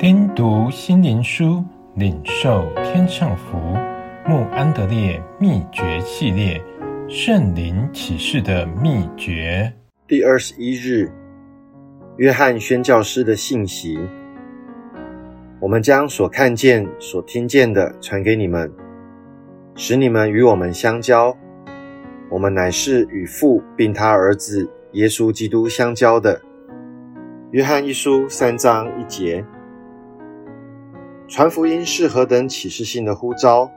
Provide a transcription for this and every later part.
听读心灵书，领受天上福。穆安德烈秘诀系列：圣灵启示的秘诀。第二十一日，约翰宣教师的信息。我们将所看见、所听见的传给你们，使你们与我们相交。我们乃是与父并他儿子耶稣基督相交的。约翰一书三章一节。传福音是何等启示性的呼召！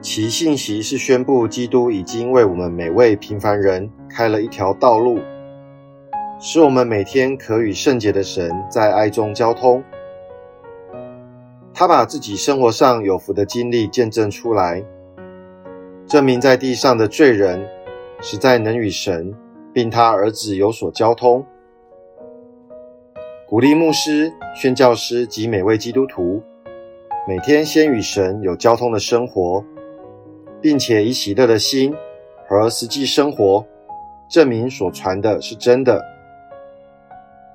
其信息是宣布基督已经为我们每位平凡人开了一条道路，使我们每天可与圣洁的神在爱中交通。他把自己生活上有福的经历见证出来。证明在地上的罪人实在能与神并他儿子有所交通，鼓励牧师、宣教师及每位基督徒每天先与神有交通的生活，并且以喜乐的心和实际生活证明所传的是真的。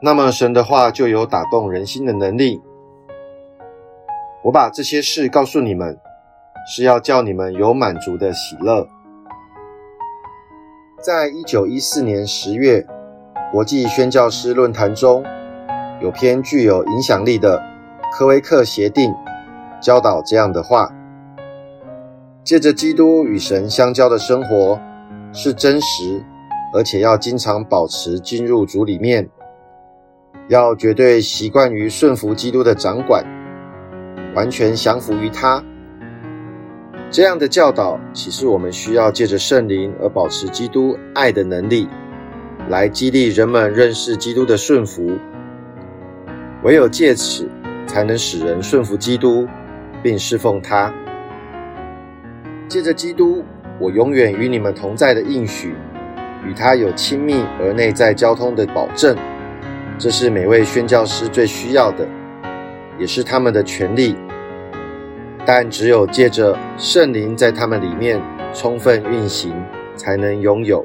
那么神的话就有打动人心的能力。我把这些事告诉你们。是要叫你们有满足的喜乐。在一九一四年十月，国际宣教师论坛中，有篇具有影响力的科威克协定教导这样的话：借着基督与神相交的生活是真实，而且要经常保持进入主里面，要绝对习惯于顺服基督的掌管，完全降服于他。这样的教导启示我们需要借着圣灵而保持基督爱的能力，来激励人们认识基督的顺服。唯有借此，才能使人顺服基督，并侍奉他。借着基督，我永远与你们同在的应许，与他有亲密而内在交通的保证，这是每位宣教师最需要的，也是他们的权利。但只有借着圣灵在他们里面充分运行，才能拥有。